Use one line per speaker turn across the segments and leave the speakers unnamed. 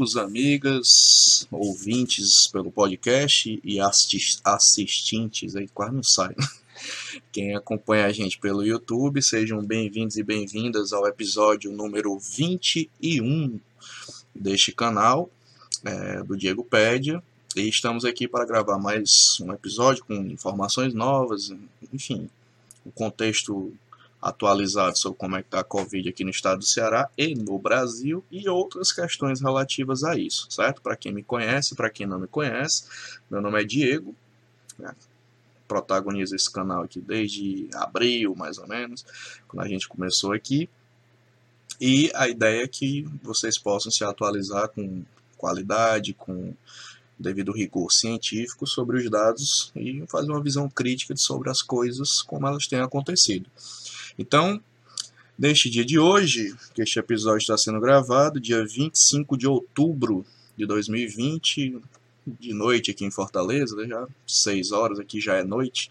Amigos, amigas, ouvintes pelo podcast e assistentes, aí quase não sai. Quem acompanha a gente pelo YouTube, sejam bem-vindos e bem-vindas ao episódio número 21 deste canal é, do Diego Pédia. E estamos aqui para gravar mais um episódio com informações novas, enfim, o contexto atualizado sobre como é que está a Covid aqui no estado do Ceará e no Brasil e outras questões relativas a isso, certo? Para quem me conhece, para quem não me conhece, meu nome é Diego, né? protagonizo esse canal aqui desde abril, mais ou menos, quando a gente começou aqui, e a ideia é que vocês possam se atualizar com qualidade, com devido rigor científico sobre os dados e fazer uma visão crítica sobre as coisas como elas têm acontecido. Então, neste dia de hoje, que este episódio está sendo gravado, dia 25 de outubro de 2020, de noite aqui em Fortaleza, né, já 6 horas aqui já é noite.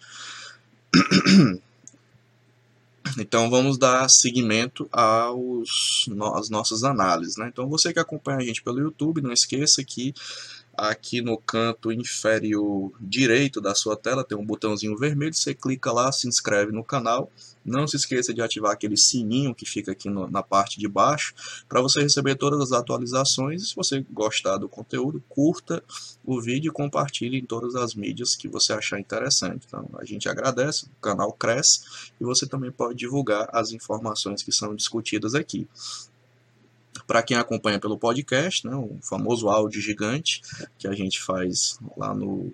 Então vamos dar seguimento aos, às nossas análises. Né? Então você que acompanha a gente pelo YouTube, não esqueça que aqui no canto inferior direito da sua tela tem um botãozinho vermelho, você clica lá, se inscreve no canal. Não se esqueça de ativar aquele sininho que fica aqui no, na parte de baixo para você receber todas as atualizações. Se você gostar do conteúdo, curta o vídeo e compartilhe em todas as mídias que você achar interessante. Então a gente agradece, o canal cresce e você também pode divulgar as informações que são discutidas aqui. Para quem acompanha pelo podcast, né, o famoso áudio gigante que a gente faz lá no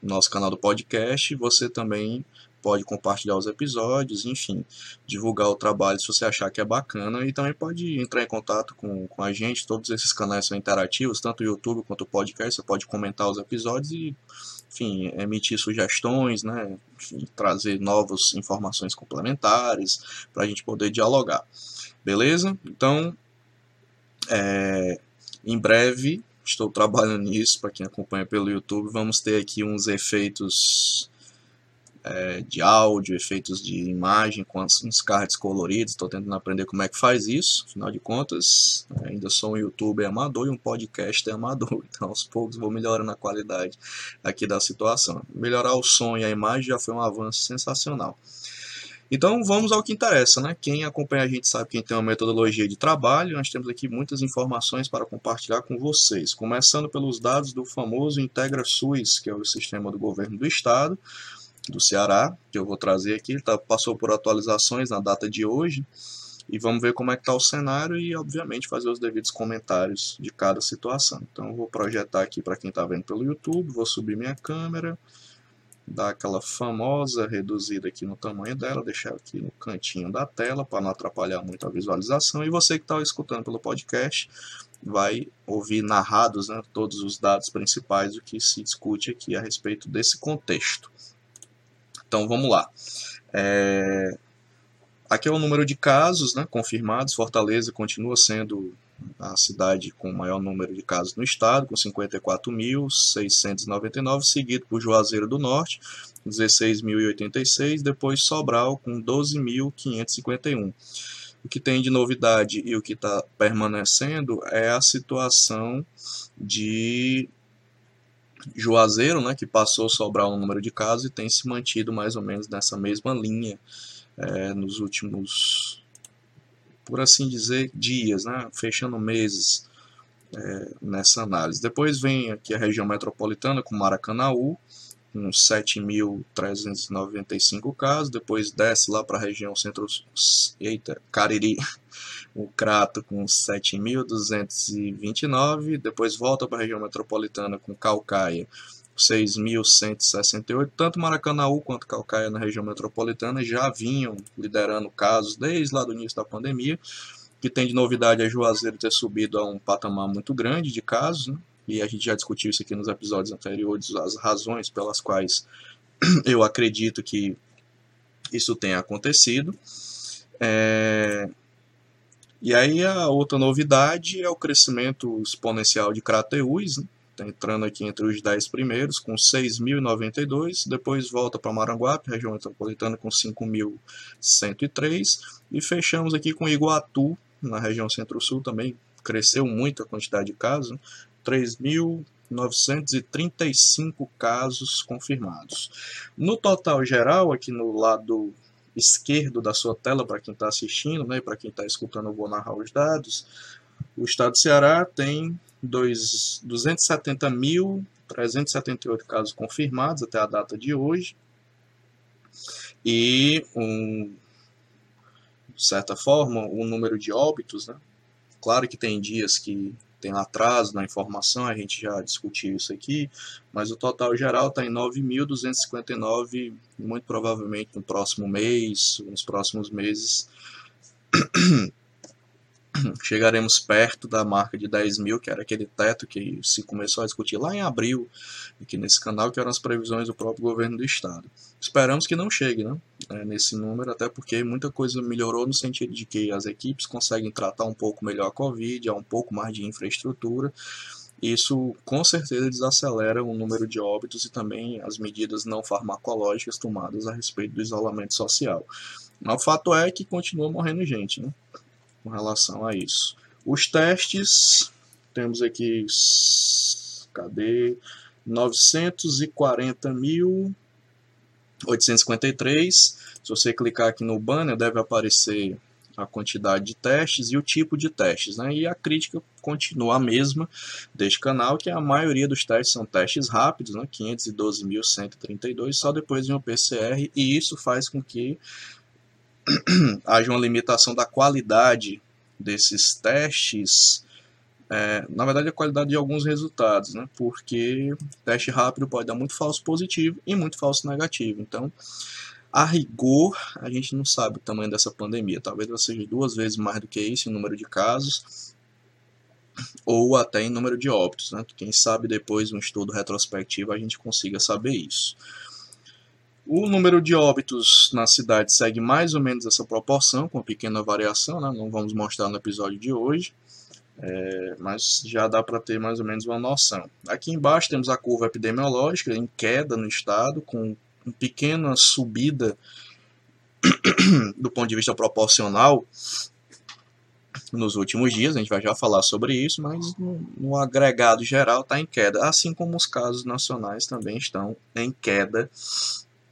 nosso canal do podcast, você também pode compartilhar os episódios, enfim, divulgar o trabalho se você achar que é bacana e também pode entrar em contato com, com a gente. Todos esses canais são interativos, tanto o YouTube quanto o podcast. Você pode comentar os episódios e, enfim, emitir sugestões, né? Enfim, trazer novas informações complementares para a gente poder dialogar. Beleza? Então, é, em breve, estou trabalhando nisso, para quem acompanha pelo YouTube, vamos ter aqui uns efeitos é, de áudio, efeitos de imagem, com uns cards coloridos, estou tentando aprender como é que faz isso, afinal de contas, ainda sou um youtuber amador e um podcast amador, então aos poucos vou melhorando a qualidade aqui da situação. Melhorar o som e a imagem já foi um avanço sensacional. Então vamos ao que interessa, né? Quem acompanha a gente sabe que tem uma metodologia de trabalho, nós temos aqui muitas informações para compartilhar com vocês, começando pelos dados do famoso Integra SUS, que é o sistema do governo do estado, do Ceará, que eu vou trazer aqui, tá, passou por atualizações na data de hoje, e vamos ver como é que está o cenário e, obviamente, fazer os devidos comentários de cada situação. Então, eu vou projetar aqui para quem está vendo pelo YouTube, vou subir minha câmera, dar aquela famosa reduzida aqui no tamanho dela, deixar aqui no cantinho da tela para não atrapalhar muito a visualização. E você que está escutando pelo podcast vai ouvir narrados né, todos os dados principais do que se discute aqui a respeito desse contexto. Então vamos lá. É... Aqui é o número de casos né, confirmados. Fortaleza continua sendo a cidade com o maior número de casos no estado, com 54.699, seguido por Juazeiro do Norte, 16.086, depois Sobral, com 12.551. O que tem de novidade e o que está permanecendo é a situação de Juazeiro, né, que passou a sobrar um número de casos e tem se mantido mais ou menos nessa mesma linha é, nos últimos por assim dizer, dias, né, fechando meses é, nessa análise. Depois vem aqui a região metropolitana com Maracanaú, com 7.395 casos, depois desce lá para a região centro, eita, Cariri, o Crato com 7.229, depois volta para a região metropolitana com Calcaia 6.168. Tanto Maracanaú quanto Calcaia na região metropolitana já vinham liderando casos desde lá do início da pandemia. O que tem de novidade é Juazeiro ter subido a um patamar muito grande de casos, né? e a gente já discutiu isso aqui nos episódios anteriores, as razões pelas quais eu acredito que isso tenha acontecido. É... E aí a outra novidade é o crescimento exponencial de Crateús, né? Está entrando aqui entre os 10 primeiros, com 6.092. Depois volta para Maranguape, região metropolitana, com 5.103. E fechamos aqui com Iguatu, na região centro-sul também, cresceu muito a quantidade de casos, 3.935 casos confirmados. No total geral, aqui no lado esquerdo da sua tela, para quem está assistindo, né, para quem está escutando, eu vou narrar os dados. O estado do Ceará tem 270.378 casos confirmados até a data de hoje. E, um, de certa forma, o número de óbitos, né? Claro que tem dias que tem atraso na informação, a gente já discutiu isso aqui, mas o total geral está em 9.259, muito provavelmente no próximo mês, nos próximos meses, chegaremos perto da marca de 10 mil, que era aquele teto que se começou a discutir lá em abril, aqui nesse canal, que eram as previsões do próprio governo do estado. Esperamos que não chegue né, é, nesse número, até porque muita coisa melhorou no sentido de que as equipes conseguem tratar um pouco melhor a Covid, há um pouco mais de infraestrutura, isso com certeza desacelera o número de óbitos e também as medidas não farmacológicas tomadas a respeito do isolamento social. Mas o fato é que continua morrendo gente, né? Com relação a isso. Os testes, temos aqui, cadê? 940.853. Se você clicar aqui no banner, deve aparecer a quantidade de testes e o tipo de testes. Né? E a crítica continua a mesma deste canal, que a maioria dos testes são testes rápidos, né? 512.132, só depois de um PCR, e isso faz com que haja uma limitação da qualidade desses testes, é, na verdade a qualidade de alguns resultados, né? porque teste rápido pode dar muito falso positivo e muito falso negativo. Então, a rigor, a gente não sabe o tamanho dessa pandemia. Talvez ela seja duas vezes mais do que isso em número de casos, ou até em número de óbitos. Né? Quem sabe depois, um estudo retrospectivo, a gente consiga saber isso. O número de óbitos na cidade segue mais ou menos essa proporção, com uma pequena variação, né? não vamos mostrar no episódio de hoje, é, mas já dá para ter mais ou menos uma noção. Aqui embaixo temos a curva epidemiológica em queda no estado, com uma pequena subida do ponto de vista proporcional nos últimos dias, a gente vai já falar sobre isso, mas no, no agregado geral está em queda, assim como os casos nacionais também estão em queda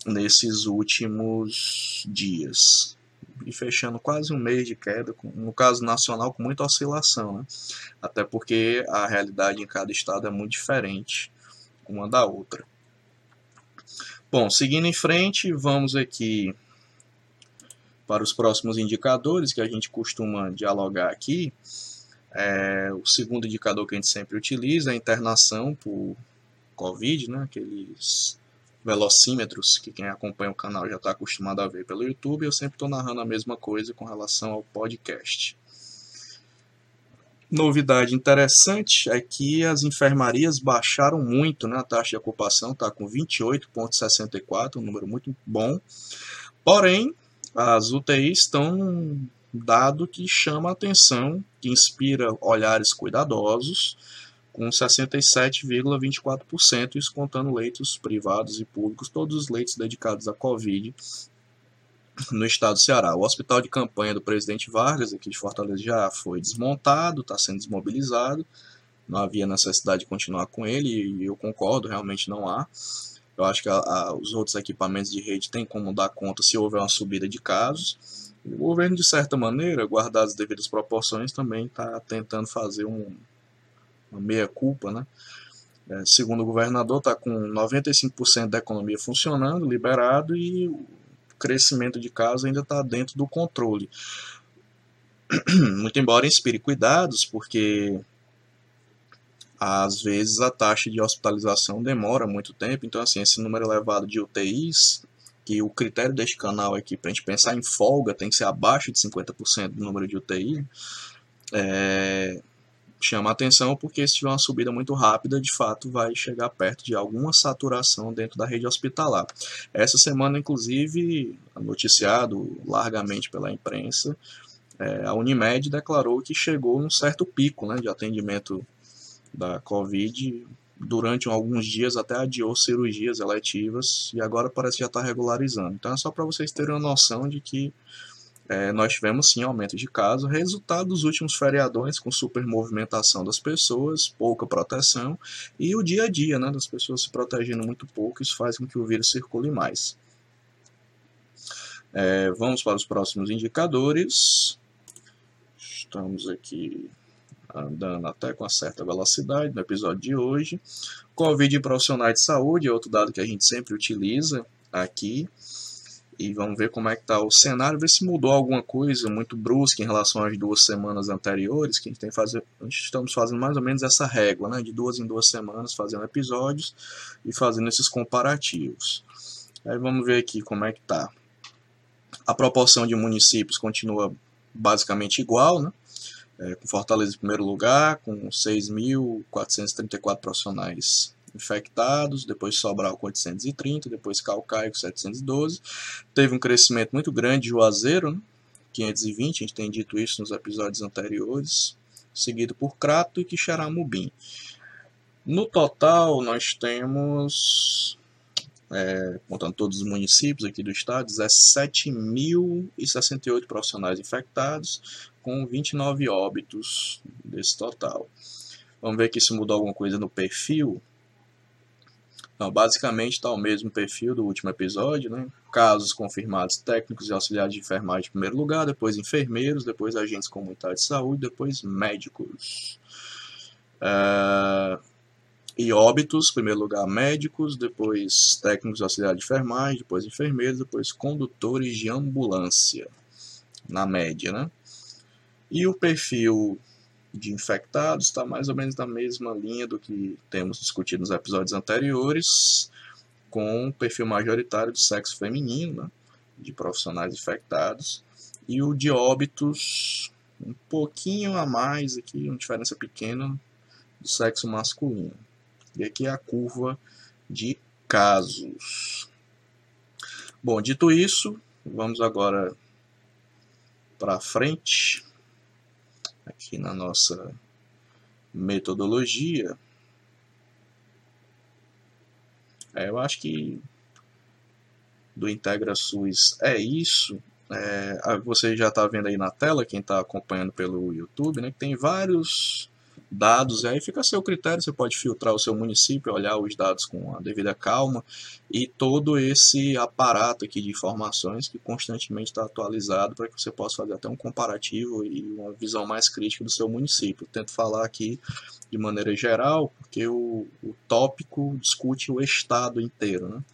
nesses últimos dias. E fechando quase um mês de queda, no caso nacional, com muita oscilação, né? até porque a realidade em cada estado é muito diferente uma da outra. Bom, seguindo em frente, vamos aqui para os próximos indicadores que a gente costuma dialogar aqui. É, o segundo indicador que a gente sempre utiliza é a internação por Covid, né? aqueles velocímetros, que quem acompanha o canal já está acostumado a ver pelo YouTube, eu sempre estou narrando a mesma coisa com relação ao podcast. Novidade interessante é que as enfermarias baixaram muito, né? a taxa de ocupação está com 28,64, um número muito bom. Porém, as UTIs estão num dado que chama a atenção, que inspira olhares cuidadosos, com 67,24%, isso contando leitos privados e públicos, todos os leitos dedicados à Covid no estado do Ceará. O hospital de campanha do presidente Vargas, aqui de Fortaleza, já foi desmontado, está sendo desmobilizado, não havia necessidade de continuar com ele, e eu concordo, realmente não há. Eu acho que a, a, os outros equipamentos de rede têm como dar conta se houver uma subida de casos. O governo, de certa maneira, guardadas as devidas proporções, também está tentando fazer um, uma meia-culpa, né? É, segundo o governador, está com 95% da economia funcionando, liberado, e o crescimento de casos ainda está dentro do controle. Muito embora inspire cuidados, porque às vezes a taxa de hospitalização demora muito tempo, então assim, esse número elevado de UTIs, que o critério deste canal aqui para a gente pensar em folga tem que ser abaixo de 50% do número de UTI, é, chama atenção porque se tiver uma subida muito rápida, de fato vai chegar perto de alguma saturação dentro da rede hospitalar. Essa semana, inclusive, noticiado largamente pela imprensa, é, a Unimed declarou que chegou num certo pico né, de atendimento da Covid durante alguns dias até adiou cirurgias eletivas e agora parece que já está regularizando. Então é só para vocês terem uma noção de que é, nós tivemos sim aumento de casos, resultado dos últimos feriadões com super movimentação das pessoas, pouca proteção e o dia a dia né, das pessoas se protegendo muito pouco, isso faz com que o vírus circule mais. É, vamos para os próximos indicadores. Estamos aqui andando até com uma certa velocidade no episódio de hoje. Covid em profissionais de saúde é outro dado que a gente sempre utiliza aqui. E vamos ver como é que está o cenário, ver se mudou alguma coisa muito brusca em relação às duas semanas anteriores, que a gente tem fazer, a gente estamos fazendo mais ou menos essa régua, né, de duas em duas semanas, fazendo episódios e fazendo esses comparativos. Aí vamos ver aqui como é que está. A proporção de municípios continua basicamente igual, né? É, com Fortaleza em primeiro lugar, com 6.434 profissionais infectados, depois Sobral com 830, depois Calcaia com 712. Teve um crescimento muito grande de Juazeiro, né? 520, a gente tem dito isso nos episódios anteriores, seguido por Crato e Quixaramubim. No total, nós temos, é, contando todos os municípios aqui do estado, 17.068 profissionais infectados, com 29 óbitos desse total. Vamos ver aqui se mudou alguma coisa no perfil. Não, basicamente está o mesmo perfil do último episódio, né? Casos confirmados técnicos e auxiliares de enfermagem em primeiro lugar, depois enfermeiros, depois agentes comunitários de saúde, depois médicos. Uh, e óbitos, primeiro lugar médicos, depois técnicos e auxiliares de enfermagem, depois enfermeiros, depois condutores de ambulância, na média, né? E o perfil de infectados está mais ou menos na mesma linha do que temos discutido nos episódios anteriores, com o perfil majoritário do sexo feminino, né, de profissionais infectados, e o de óbitos um pouquinho a mais aqui, uma diferença pequena do sexo masculino. E aqui é a curva de casos. Bom, dito isso, vamos agora para frente aqui na nossa metodologia, é, eu acho que do IntegraSUS é isso. É, você já está vendo aí na tela, quem está acompanhando pelo YouTube, né, que tem vários dados, e aí fica a seu critério, você pode filtrar o seu município, olhar os dados com a devida calma, e todo esse aparato aqui de informações que constantemente está atualizado para que você possa fazer até um comparativo e uma visão mais crítica do seu município. tento falar aqui de maneira geral, porque o, o tópico discute o estado inteiro. Né?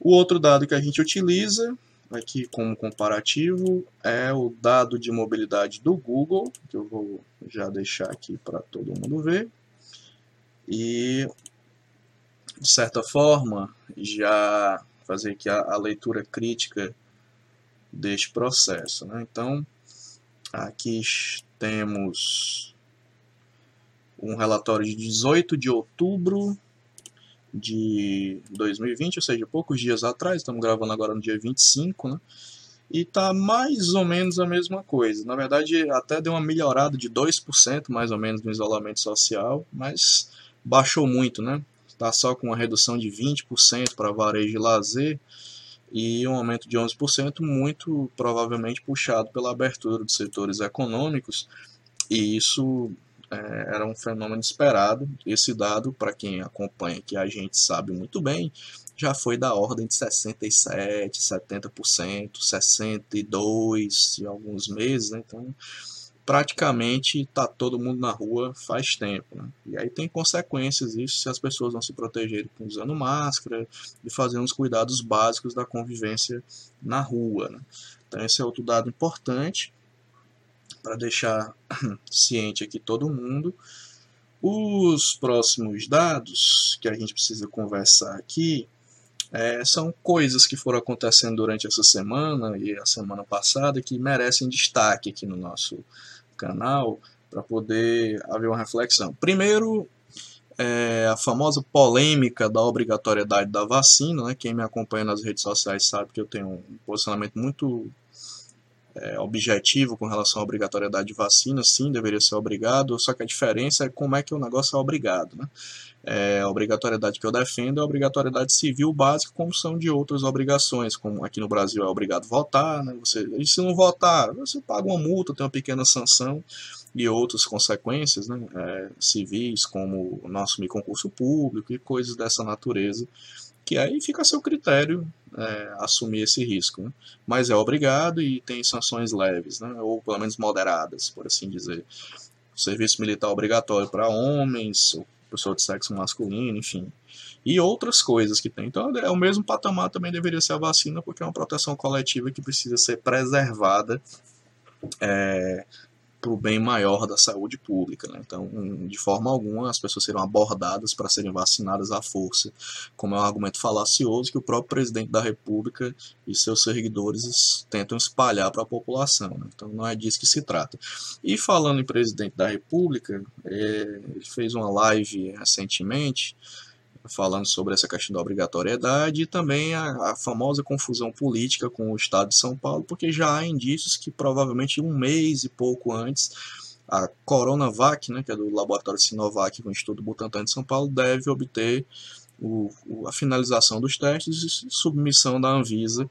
O outro dado que a gente utiliza aqui como comparativo é o dado de mobilidade do Google, que eu vou já deixar aqui para todo mundo ver. E, de certa forma, já fazer aqui a, a leitura crítica deste processo. Né? Então, aqui temos um relatório de 18 de outubro de 2020, ou seja, poucos dias atrás, estamos gravando agora no dia 25, né? E tá mais ou menos a mesma coisa. Na verdade, até deu uma melhorada de 2% mais ou menos no isolamento social, mas baixou muito, né? Está só com uma redução de 20% para varejo e lazer e um aumento de 11%, muito provavelmente puxado pela abertura dos setores econômicos, e isso é, era um fenômeno esperado. Esse dado, para quem acompanha, que a gente sabe muito bem, já foi da ordem de 67%, 70%, 62% em alguns meses. Né? Então, praticamente está todo mundo na rua faz tempo. Né? E aí tem consequências isso se as pessoas não se protegerem usando máscara e fazendo os cuidados básicos da convivência na rua. Né? Então esse é outro dado importante para deixar ciente aqui todo mundo. Os próximos dados que a gente precisa conversar aqui é, são coisas que foram acontecendo durante essa semana e a semana passada que merecem destaque aqui no nosso canal para poder haver uma reflexão. Primeiro, é, a famosa polêmica da obrigatoriedade da vacina. Né? Quem me acompanha nas redes sociais sabe que eu tenho um posicionamento muito é, objetivo com relação à obrigatoriedade de vacina, sim, deveria ser obrigado, só que a diferença é como é que o negócio é obrigado. Né? É, a obrigatoriedade que eu defendo é a obrigatoriedade civil básica, como são de outras obrigações, como aqui no Brasil é obrigado votar, né? você, e se não votar, você paga uma multa, tem uma pequena sanção e outras consequências né? É, civis, como o nosso concurso público e coisas dessa natureza, que aí fica a seu critério é, assumir esse risco. Né? Mas é obrigado e tem sanções leves, né? ou pelo menos moderadas, por assim dizer. Serviço militar obrigatório para homens, pessoa de sexo masculino, enfim. E outras coisas que tem. Então é o mesmo patamar também deveria ser a vacina, porque é uma proteção coletiva que precisa ser preservada é, para o bem maior da saúde pública. Né? Então, de forma alguma, as pessoas serão abordadas para serem vacinadas à força, como é um argumento falacioso que o próprio presidente da República e seus seguidores tentam espalhar para a população. Né? Então, não é disso que se trata. E falando em presidente da República, é, ele fez uma live recentemente falando sobre essa questão da obrigatoriedade e também a, a, famosa confusão política com o Estado de São Paulo, porque já há indícios que provavelmente um mês e pouco antes a Coronavac, né, que é do laboratório Sinovac com o Instituto Butantan de São Paulo, deve obter o, a finalização dos testes e submissão da Anvisa.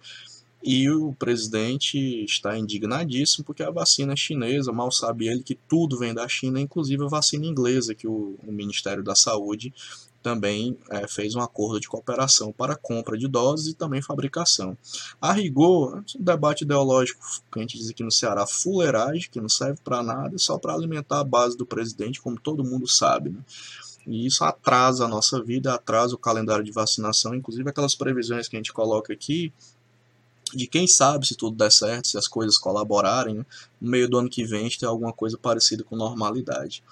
E o presidente está indignadíssimo porque a vacina é chinesa, mal sabe ele que tudo vem da China, inclusive a vacina inglesa que o, o Ministério da Saúde também é, fez um acordo de cooperação para compra de doses e também fabricação. A rigor, um debate ideológico que a gente diz aqui no Ceará, fuleiragem, que não serve para nada, só para alimentar a base do presidente, como todo mundo sabe. Né? E isso atrasa a nossa vida, atrasa o calendário de vacinação, inclusive aquelas previsões que a gente coloca aqui, de quem sabe se tudo der certo, se as coisas colaborarem, né? no meio do ano que vem a gente tem alguma coisa parecida com normalidade.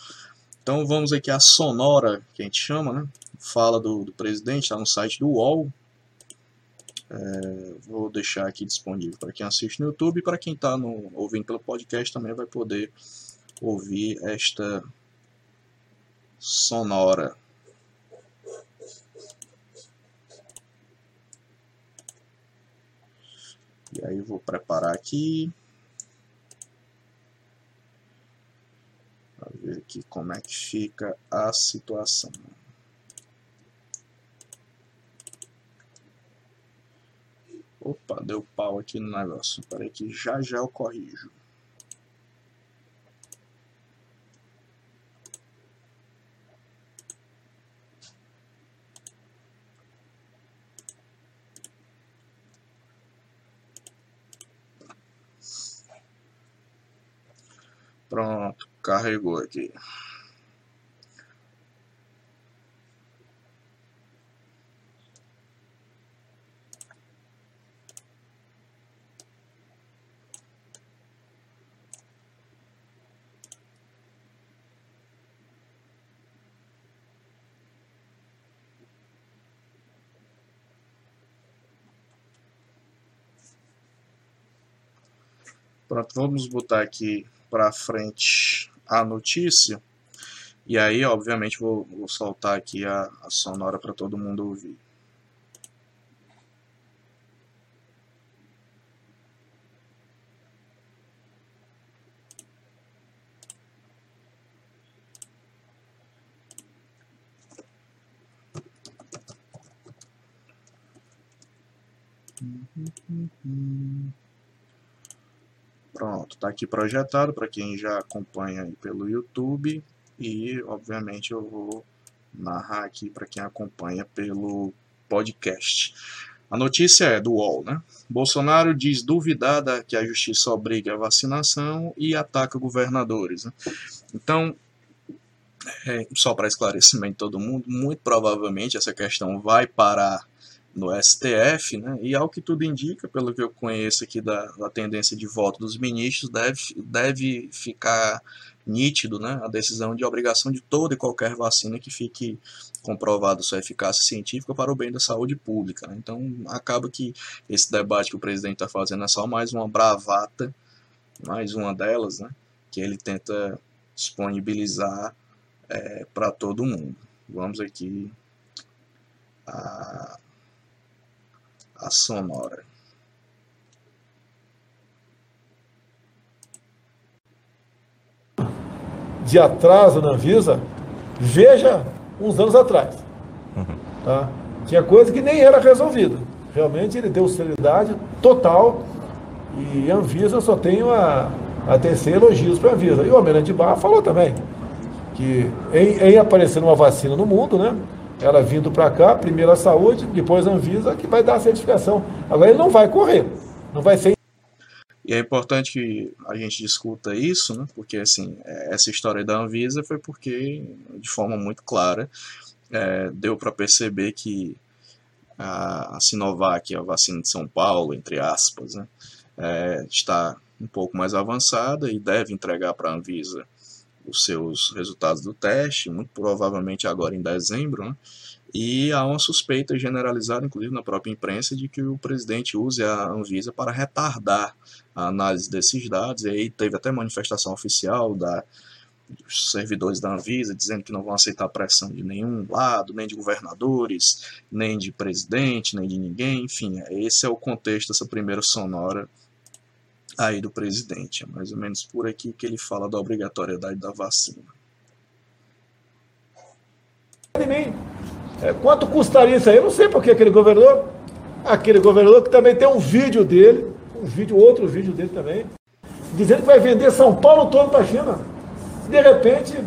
Então vamos aqui a sonora, que a gente chama, né? Fala do, do presidente, está no site do UOL. É, vou deixar aqui disponível para quem assiste no YouTube e para quem está ouvindo pelo podcast também vai poder ouvir esta sonora. E aí vou preparar aqui. Ver aqui como é que fica a situação. Opa, deu pau aqui no negócio. Peraí que já já eu corrijo. Pronto, carregou aqui. Pronto, vamos botar aqui para frente a notícia. E aí, obviamente, vou, vou soltar aqui a, a sonora para todo mundo ouvir. Pronto, está aqui projetado para quem já acompanha pelo YouTube e, obviamente, eu vou narrar aqui para quem acompanha pelo podcast. A notícia é do UOL, né? Bolsonaro diz duvidar que a justiça obrigue a vacinação e ataca governadores. Né? Então, é, só para esclarecimento de todo mundo, muito provavelmente essa questão vai parar no STF, né? e ao que tudo indica, pelo que eu conheço aqui da, da tendência de voto dos ministros, deve, deve ficar nítido né? a decisão de obrigação de toda e qualquer vacina que fique comprovado sua eficácia científica para o bem da saúde pública. Né? Então, acaba que esse debate que o presidente está fazendo é só mais uma bravata, mais uma delas, né? que ele tenta disponibilizar é, para todo mundo. Vamos aqui a a sonora.
De atraso na Anvisa, veja uns anos atrás. Uhum. Tá? Tinha coisa que nem era resolvida. Realmente ele deu seriedade total e a Anvisa só tenho a, a tecer elogios para a Anvisa. E o Almirante Barra falou também que em, em aparecendo uma vacina no mundo, né? Ela vindo para cá, primeiro a saúde, depois a Anvisa, que vai dar a certificação. Agora ele não vai correr, não vai ser
e é importante que a gente discuta isso, né? porque assim, é, essa história da Anvisa foi porque, de forma muito clara, é, deu para perceber que a, Sinovac, a vacina de São Paulo, entre aspas, né? é, está um pouco mais avançada e deve entregar para a Anvisa os seus resultados do teste, muito provavelmente agora em dezembro, né? E há uma suspeita generalizada, inclusive na própria imprensa, de que o presidente use a Anvisa para retardar a análise desses dados. E aí teve até manifestação oficial da, dos servidores da Anvisa dizendo que não vão aceitar pressão de nenhum lado, nem de governadores, nem de presidente, nem de ninguém. Enfim, esse é o contexto dessa primeira sonora aí do presidente. É mais ou menos por aqui que ele fala da obrigatoriedade da vacina.
É, quanto custaria isso aí? Eu não sei porque aquele governador, aquele governador que também tem um vídeo dele, um vídeo, outro vídeo dele também, dizendo que vai vender São Paulo todo para a China. De repente,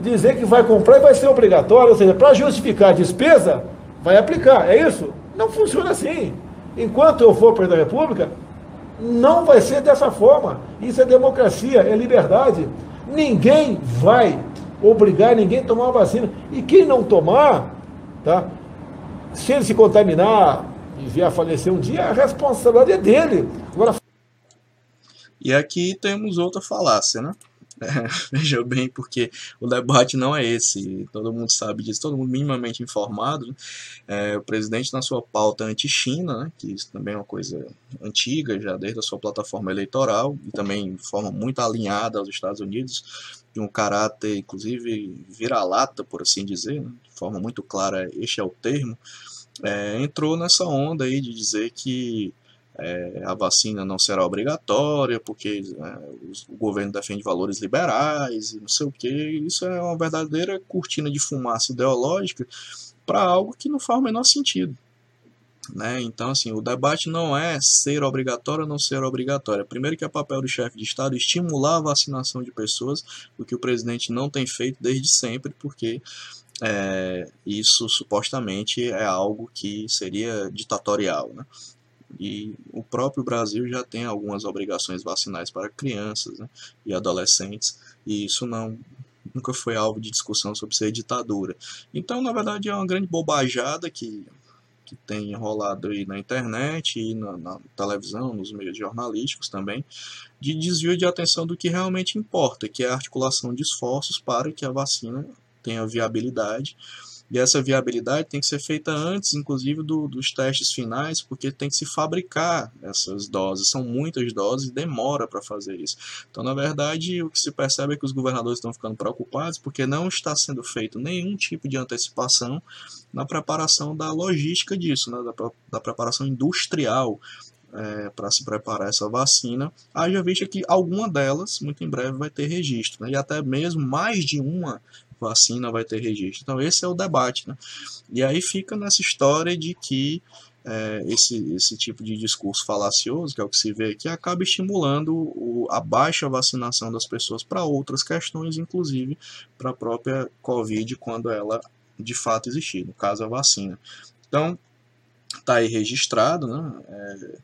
dizer que vai comprar e vai ser obrigatório, ou seja, para justificar a despesa, vai aplicar. É isso? Não funciona assim. Enquanto eu for presidente da República, não vai ser dessa forma. Isso é democracia, é liberdade. Ninguém vai obrigar ninguém a tomar uma vacina. E quem não tomar, tá? se ele se contaminar e vier a falecer um dia, a responsabilidade é dele. Agora...
E aqui temos outra falácia, né? Veja bem, porque o debate não é esse, todo mundo sabe disso, todo mundo minimamente informado. Né? É, o presidente, na sua pauta anti-China, né, que isso também é uma coisa antiga, já desde a sua plataforma eleitoral, e também de forma muito alinhada aos Estados Unidos, de um caráter, inclusive, vira-lata, por assim dizer, né? de forma muito clara, este é o termo, é, entrou nessa onda aí de dizer que é, a vacina não será obrigatória, porque é, o governo defende valores liberais e não sei o que. Isso é uma verdadeira cortina de fumaça ideológica para algo que não faz o menor sentido. Né? Então, assim, o debate não é ser obrigatório ou não ser obrigatório. Primeiro que é papel do chefe de Estado estimular a vacinação de pessoas, o que o presidente não tem feito desde sempre, porque é, isso supostamente é algo que seria ditatorial. Né? E o próprio Brasil já tem algumas obrigações vacinais para crianças né, e adolescentes, e isso não nunca foi alvo de discussão sobre ser ditadura. Então, na verdade, é uma grande bobajada que, que tem rolado aí na internet e na, na televisão, nos meios jornalísticos também, de desvio de atenção do que realmente importa, que é a articulação de esforços para que a vacina tenha viabilidade e essa viabilidade tem que ser feita antes, inclusive, do, dos testes finais, porque tem que se fabricar essas doses. São muitas doses e demora para fazer isso. Então, na verdade, o que se percebe é que os governadores estão ficando preocupados porque não está sendo feito nenhum tipo de antecipação na preparação da logística disso, né? da, da preparação industrial é, para se preparar essa vacina, haja vista que alguma delas, muito em breve, vai ter registro, né? e até mesmo mais de uma vacina vai ter registro. Então, esse é o debate. Né? E aí fica nessa história de que é, esse, esse tipo de discurso falacioso, que é o que se vê aqui, acaba estimulando o, a baixa vacinação das pessoas para outras questões, inclusive para a própria Covid, quando ela de fato existir, no caso a vacina. Então, está aí registrado né, é,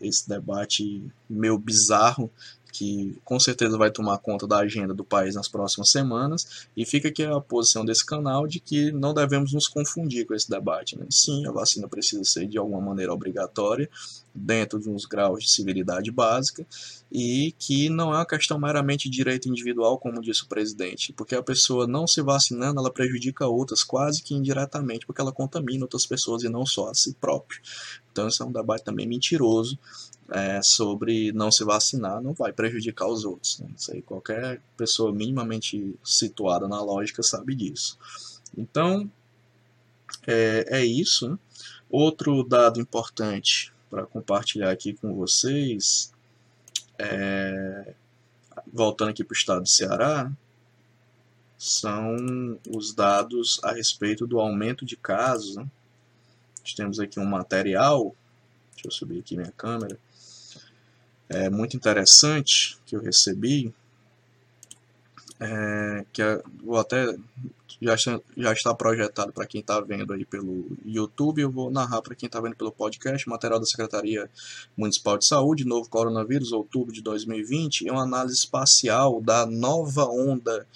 esse debate meio bizarro que com certeza vai tomar conta da agenda do país nas próximas semanas, e fica aqui a posição desse canal de que não devemos nos confundir com esse debate. Né? Sim, a vacina precisa ser de alguma maneira obrigatória, dentro de uns graus de civilidade básica, e que não é uma questão meramente de direito individual, como disse o presidente, porque a pessoa não se vacinando, ela prejudica outras quase que indiretamente, porque ela contamina outras pessoas e não só a si próprio. Então, esse é um debate também mentiroso é, sobre não se vacinar não vai prejudicar os outros. Né? Isso aí qualquer pessoa minimamente situada na lógica sabe disso. Então, é, é isso. Né? Outro dado importante para compartilhar aqui com vocês é voltando aqui para o estado do Ceará, são os dados a respeito do aumento de casos. Né? Nós temos aqui um material, deixa eu subir aqui minha câmera, é muito interessante que eu recebi, é, que é, vou até já já está projetado para quem está vendo aí pelo YouTube. Eu vou narrar para quem está vendo pelo podcast. Material da Secretaria Municipal de Saúde, novo coronavírus, outubro de 2020. É uma análise espacial da nova onda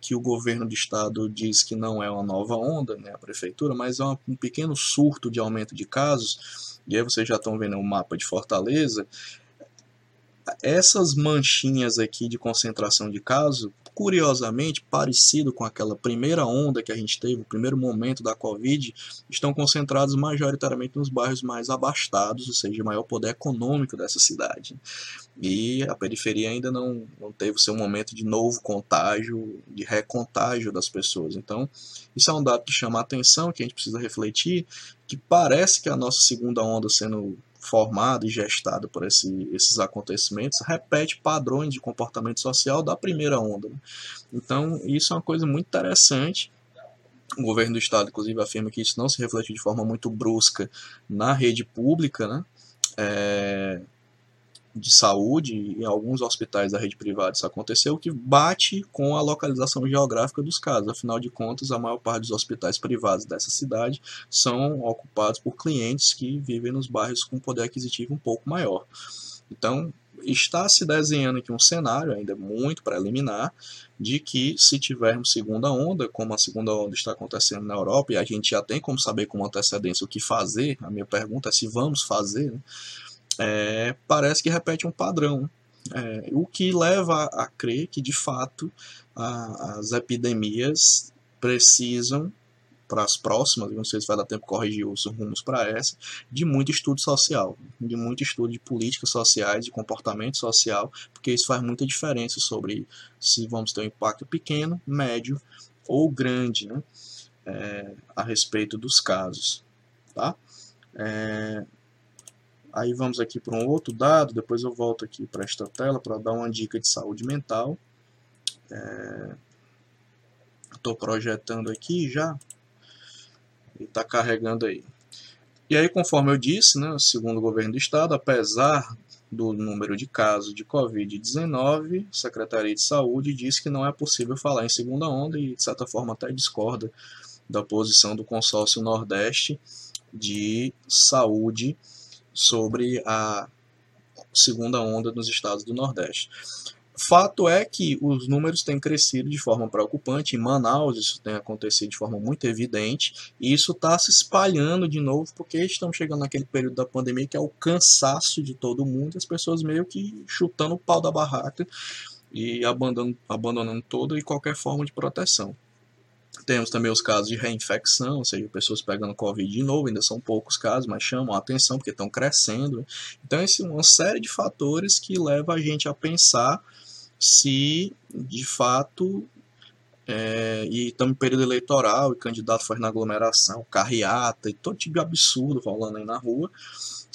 que o governo do estado diz que não é uma nova onda, né, a prefeitura, mas é um pequeno surto de aumento de casos. E aí vocês já estão vendo o mapa de Fortaleza. Essas manchinhas aqui de concentração de casos curiosamente parecido com aquela primeira onda que a gente teve, o primeiro momento da Covid, estão concentrados majoritariamente nos bairros mais abastados, ou seja, maior poder econômico dessa cidade. E a periferia ainda não, não teve o seu momento de novo contágio, de recontágio das pessoas. Então, isso é um dado que chama a atenção, que a gente precisa refletir, que parece que a nossa segunda onda sendo formado e gestado por esse, esses acontecimentos repete padrões de comportamento social da primeira onda. Né? Então, isso é uma coisa muito interessante. O governo do estado, inclusive, afirma que isso não se reflete de forma muito brusca na rede pública, né? É, de saúde, em alguns hospitais da rede privada isso aconteceu, que bate com a localização geográfica dos casos. Afinal de contas, a maior parte dos hospitais privados dessa cidade são ocupados por clientes que vivem nos bairros com poder aquisitivo um pouco maior. Então, está se desenhando aqui um cenário ainda muito preliminar de que se tivermos segunda onda, como a segunda onda está acontecendo na Europa, e a gente já tem como saber com antecedência o que fazer, a minha pergunta é se vamos fazer, né? É, parece que repete um padrão. É, o que leva a crer que, de fato, a, as epidemias precisam, para as próximas, não sei se vai dar tempo corrigir os rumos para essa, de muito estudo social, de muito estudo de políticas sociais, de comportamento social, porque isso faz muita diferença sobre se vamos ter um impacto pequeno, médio ou grande né, é, a respeito dos casos. Tá? É, Aí vamos aqui para um outro dado, depois eu volto aqui para esta tela para dar uma dica de saúde mental. Estou é, projetando aqui já e está carregando aí. E aí, conforme eu disse, né, segundo o governo do estado, apesar do número de casos de Covid-19, a Secretaria de Saúde diz que não é possível falar em segunda onda e, de certa forma, até discorda da posição do consórcio Nordeste de Saúde sobre a segunda onda nos estados do Nordeste. Fato é que os números têm crescido de forma preocupante. Em Manaus, isso tem acontecido de forma muito evidente. E isso está se espalhando de novo, porque estamos chegando naquele período da pandemia que é o cansaço de todo mundo, as pessoas meio que chutando o pau da barraca e abandonando, abandonando toda e qualquer forma de proteção. Temos também os casos de reinfecção, ou seja, pessoas pegando Covid de novo, ainda são poucos casos, mas chamam a atenção porque estão crescendo. Então, é uma série de fatores que leva a gente a pensar se, de fato, é, e estamos em período eleitoral, e candidato faz na aglomeração, carreata e todo tipo de absurdo falando aí na rua,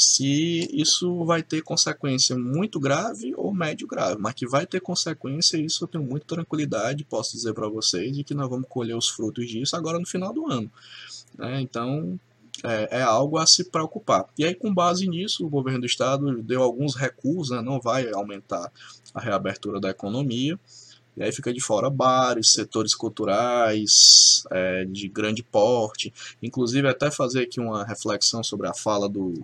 se isso vai ter consequência muito grave ou médio grave, mas que vai ter consequência, isso eu tenho muita tranquilidade, posso dizer para vocês, de que nós vamos colher os frutos disso agora no final do ano. Né? Então, é, é, algo a se preocupar. E aí, com base nisso, o governo do estado deu alguns recuos, né? não vai aumentar a reabertura da economia, e aí fica de fora bares, setores culturais é, de grande porte, inclusive até fazer aqui uma reflexão sobre a fala do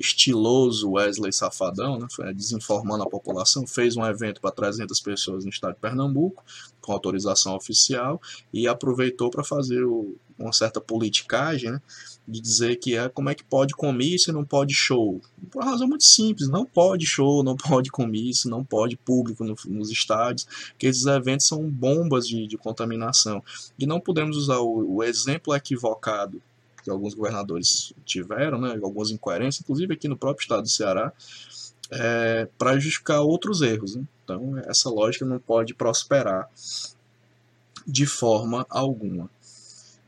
estiloso Wesley Safadão, né, desinformando a população, fez um evento para 300 pessoas no estado de Pernambuco, com autorização oficial, e aproveitou para fazer o, uma certa politicagem, né, de dizer que é como é que pode comício e não pode show. Por uma razão muito simples, não pode show, não pode comício, não pode público no, nos estádios, que esses eventos são bombas de, de contaminação. E não podemos usar o, o exemplo equivocado que alguns governadores tiveram, né, algumas incoerências, inclusive aqui no próprio estado do Ceará, é, para justificar outros erros. Né? Então, essa lógica não pode prosperar de forma alguma.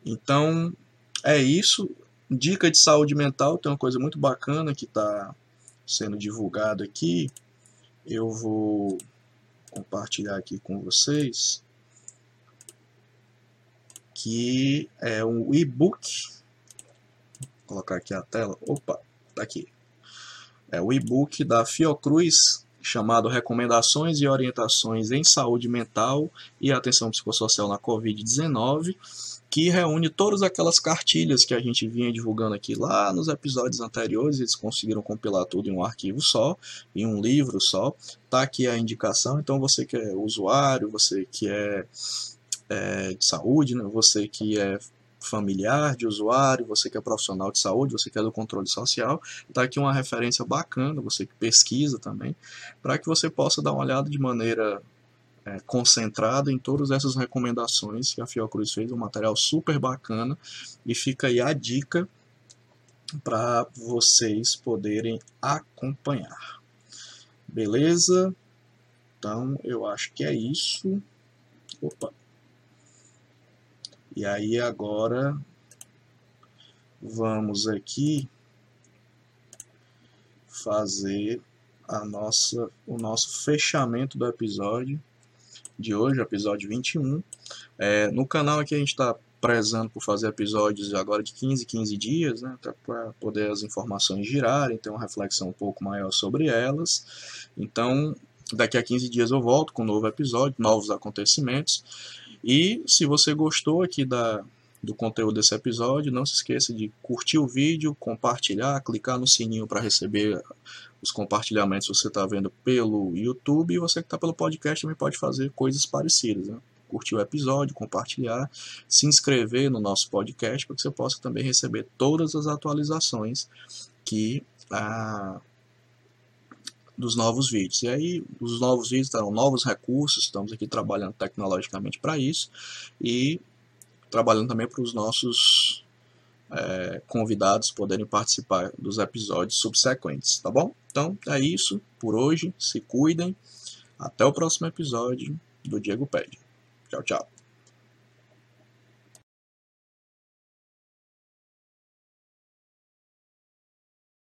Então, é isso. Dica de saúde mental, tem uma coisa muito bacana que está sendo divulgado aqui. Eu vou compartilhar aqui com vocês, que é um e-book. Colocar aqui a tela. Opa, tá aqui. É o e-book da Fiocruz chamado Recomendações e Orientações em Saúde Mental e Atenção Psicossocial na Covid-19, que reúne todas aquelas cartilhas que a gente vinha divulgando aqui lá nos episódios anteriores, eles conseguiram compilar tudo em um arquivo só, em um livro só. Tá aqui a indicação, então você que é usuário, você que é, é de saúde, né? você que é familiar de usuário, você que é profissional de saúde, você que é do controle social, está aqui uma referência bacana, você que pesquisa também, para que você possa dar uma olhada de maneira é, concentrada em todas essas recomendações que a Fiocruz fez, um material super bacana, e fica aí a dica para vocês poderem acompanhar. Beleza? Então, eu acho que é isso. Opa! E aí agora vamos aqui fazer a nossa, o nosso fechamento do episódio de hoje, episódio 21. É, no canal aqui a gente está prezando por fazer episódios agora de 15 15 dias, né, para poder as informações girarem, ter uma reflexão um pouco maior sobre elas. Então, daqui a 15 dias eu volto com um novo episódio, novos acontecimentos. E se você gostou aqui da, do conteúdo desse episódio, não se esqueça de curtir o vídeo, compartilhar, clicar no sininho para receber os compartilhamentos que você está vendo pelo YouTube e você que está pelo podcast também pode fazer coisas parecidas. Né? Curtir o episódio, compartilhar, se inscrever no nosso podcast para que você possa também receber todas as atualizações que a dos novos vídeos. E aí, os novos vídeos terão novos recursos, estamos aqui trabalhando tecnologicamente para isso e trabalhando também para os nossos é, convidados poderem participar dos episódios subsequentes, tá bom? Então, é isso por hoje, se cuidem, até o próximo episódio do Diego Pede. Tchau, tchau.